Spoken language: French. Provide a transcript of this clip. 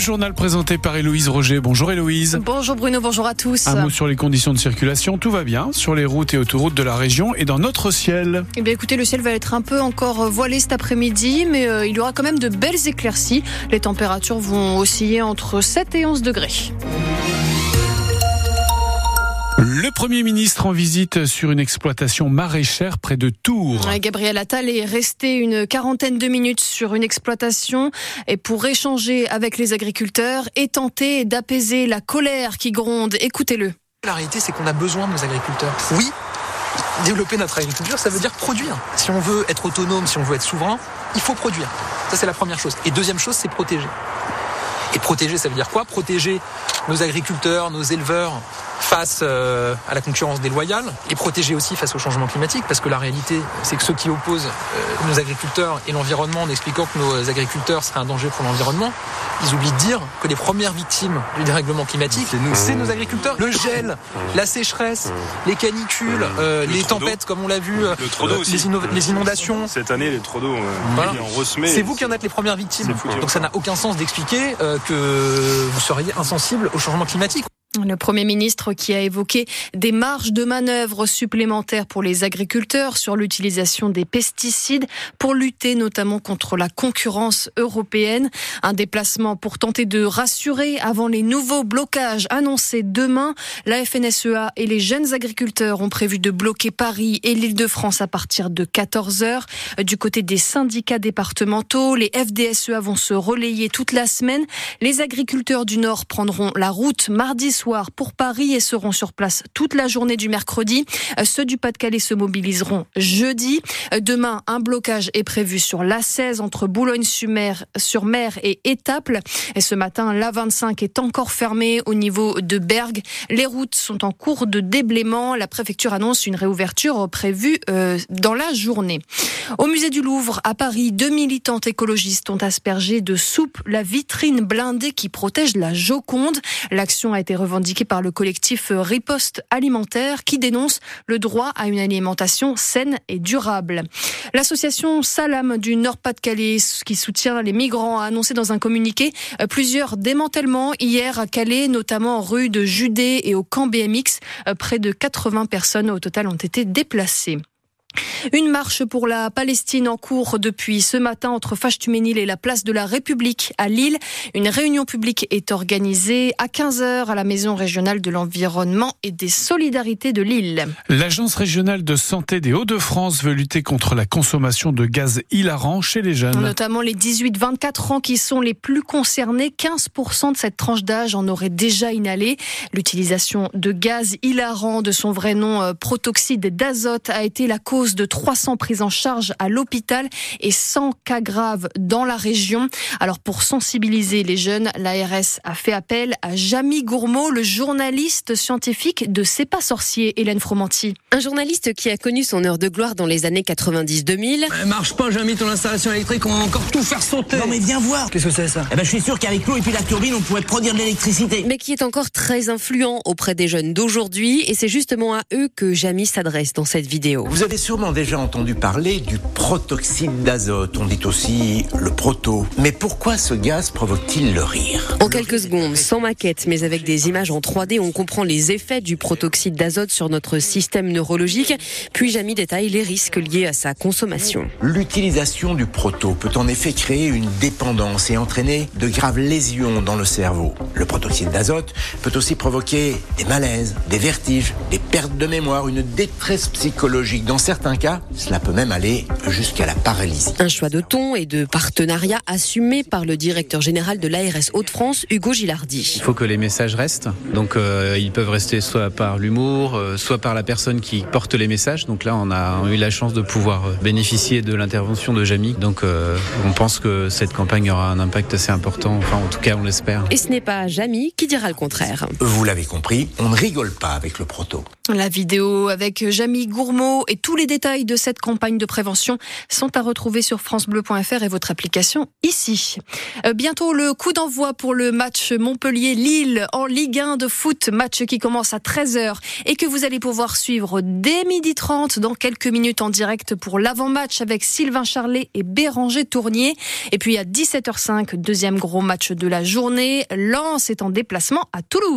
journal présenté par Héloïse Roger. Bonjour Héloïse. Bonjour Bruno, bonjour à tous. Un mot sur les conditions de circulation. Tout va bien sur les routes et autoroutes de la région et dans notre ciel. Eh bien écoutez, le ciel va être un peu encore voilé cet après-midi, mais euh, il y aura quand même de belles éclaircies. Les températures vont osciller entre 7 et 11 degrés. Le Premier ministre en visite sur une exploitation maraîchère près de Tours. Gabriel Attal est resté une quarantaine de minutes sur une exploitation et pour échanger avec les agriculteurs et tenter d'apaiser la colère qui gronde. Écoutez-le. La réalité, c'est qu'on a besoin de nos agriculteurs. Oui, développer notre agriculture, ça veut dire produire. Si on veut être autonome, si on veut être souverain, il faut produire. Ça, c'est la première chose. Et deuxième chose, c'est protéger. Et protéger, ça veut dire quoi? Protéger nos agriculteurs, nos éleveurs face euh, à la concurrence déloyale et protéger aussi face au changement climatique parce que la réalité c'est que ceux qui opposent euh, nos agriculteurs et l'environnement en expliquant que nos agriculteurs seraient un danger pour l'environnement, ils oublient de dire que les premières victimes du dérèglement climatique, c'est nos agriculteurs. Le gel, la sécheresse, les canicules, euh, les tempêtes comme on l'a vu, les, inondations. Cette année, les trop d'eau C'est vous qui en êtes les premières victimes. Donc ça n'a aucun sens d'expliquer que vous seriez insensible au changement climatique. Le Premier ministre qui a évoqué des marges de manœuvre supplémentaires pour les agriculteurs sur l'utilisation des pesticides pour lutter notamment contre la concurrence européenne. Un déplacement pour tenter de rassurer avant les nouveaux blocages annoncés demain. La FNSEA et les jeunes agriculteurs ont prévu de bloquer Paris et l'Île-de-France à partir de 14 heures. Du côté des syndicats départementaux, les FDSEA vont se relayer toute la semaine. Les agriculteurs du Nord prendront la route mardi soir pour Paris et seront sur place toute la journée du mercredi. Euh, ceux du Pas-de-Calais se mobiliseront jeudi. Euh, demain, un blocage est prévu sur l'A16 entre Boulogne-sur-Mer et Étaples. Et ce matin, l'A25 est encore fermée au niveau de Bergue. Les routes sont en cours de déblaiement. La préfecture annonce une réouverture prévue euh, dans la journée. Au musée du Louvre, à Paris, deux militantes écologistes ont aspergé de soupe la vitrine blindée qui protège la Joconde. L'action a été par le collectif Riposte Alimentaire qui dénonce le droit à une alimentation saine et durable. L'association Salam du Nord-Pas-de-Calais qui soutient les migrants a annoncé dans un communiqué plusieurs démantèlements hier à Calais, notamment rue de Judée et au camp BMX. Près de 80 personnes au total ont été déplacées. Une marche pour la Palestine en cours depuis ce matin entre Fachtuménil et la place de la République à Lille. Une réunion publique est organisée à 15h à la Maison régionale de l'environnement et des solidarités de Lille. L'Agence régionale de santé des Hauts-de-France veut lutter contre la consommation de gaz hilarant chez les jeunes. Notamment les 18-24 ans qui sont les plus concernés. 15% de cette tranche d'âge en aurait déjà inhalé. L'utilisation de gaz hilarant de son vrai nom euh, protoxyde d'azote a été la cause de 300 prises en charge à l'hôpital et 100 cas graves dans la région. Alors pour sensibiliser les jeunes, l'ARS a fait appel à Jamie Gourmaud, le journaliste scientifique de C'est pas sorcier, Hélène Fromanti. Un journaliste qui a connu son heure de gloire dans les années 90-2000. Elle marche pas, Jamie, ton installation électrique, on va encore tout faire sauter. Non mais viens voir. Qu'est-ce que c'est ça? Eh ben je suis sûr qu'avec l'eau et puis la turbine, on pourrait produire de l'électricité. Mais qui est encore très influent auprès des jeunes d'aujourd'hui et c'est justement à eux que Jamie s'adresse dans cette vidéo. Vous avez sûrement déjà entendu parler du protoxyde d'azote. On dit aussi le proto. Mais pourquoi ce gaz provoque-t-il le rire? En quelques secondes, sans maquette, mais avec des images en 3D, on comprend les effets du protoxyde d'azote sur notre système neurologique. Puis Jamie détaille les risques liés à sa consommation. L'utilisation du proto peut en effet créer une dépendance et entraîner de graves lésions dans le cerveau. Le protoxyde d'azote peut aussi provoquer des malaises, des vertiges, des pertes de mémoire, une détresse psychologique. Dans certains cas, cela peut même aller jusqu'à la paralysie. Un choix de ton et de partenariat assumé par le directeur général de l'ARS Hauts-de-France, Hugo Gilardi. Il faut que les messages restent. Donc euh, ils peuvent rester soit par l'humour, euh, soit par la personne qui porte les messages. Donc là, on a eu la chance de pouvoir euh, bénéficier de l'intervention de Jamie. Donc on pense que cette campagne aura un impact assez important. Enfin, en tout cas, on l'espère. Et ce n'est pas Jamie qui dira le contraire. Vous l'avez compris, on ne rigole pas avec le proto. La vidéo avec Jamie Gourmaud et tous les détails de cette campagne de prévention sont à retrouver sur francebleu.fr et votre application ici. Euh, bientôt le coup d'envoi pour le match Montpellier-Lille en Ligue 1 de foot, match qui commence à 13h et que vous allez pouvoir suivre dès midi 30 dans quelques minutes en direct pour l'avant-match avec Sylvain Charlet et Béranger Tournier. Et puis à 17h05, deuxième gros match de la journée, Lens est en déplacement à Toulouse.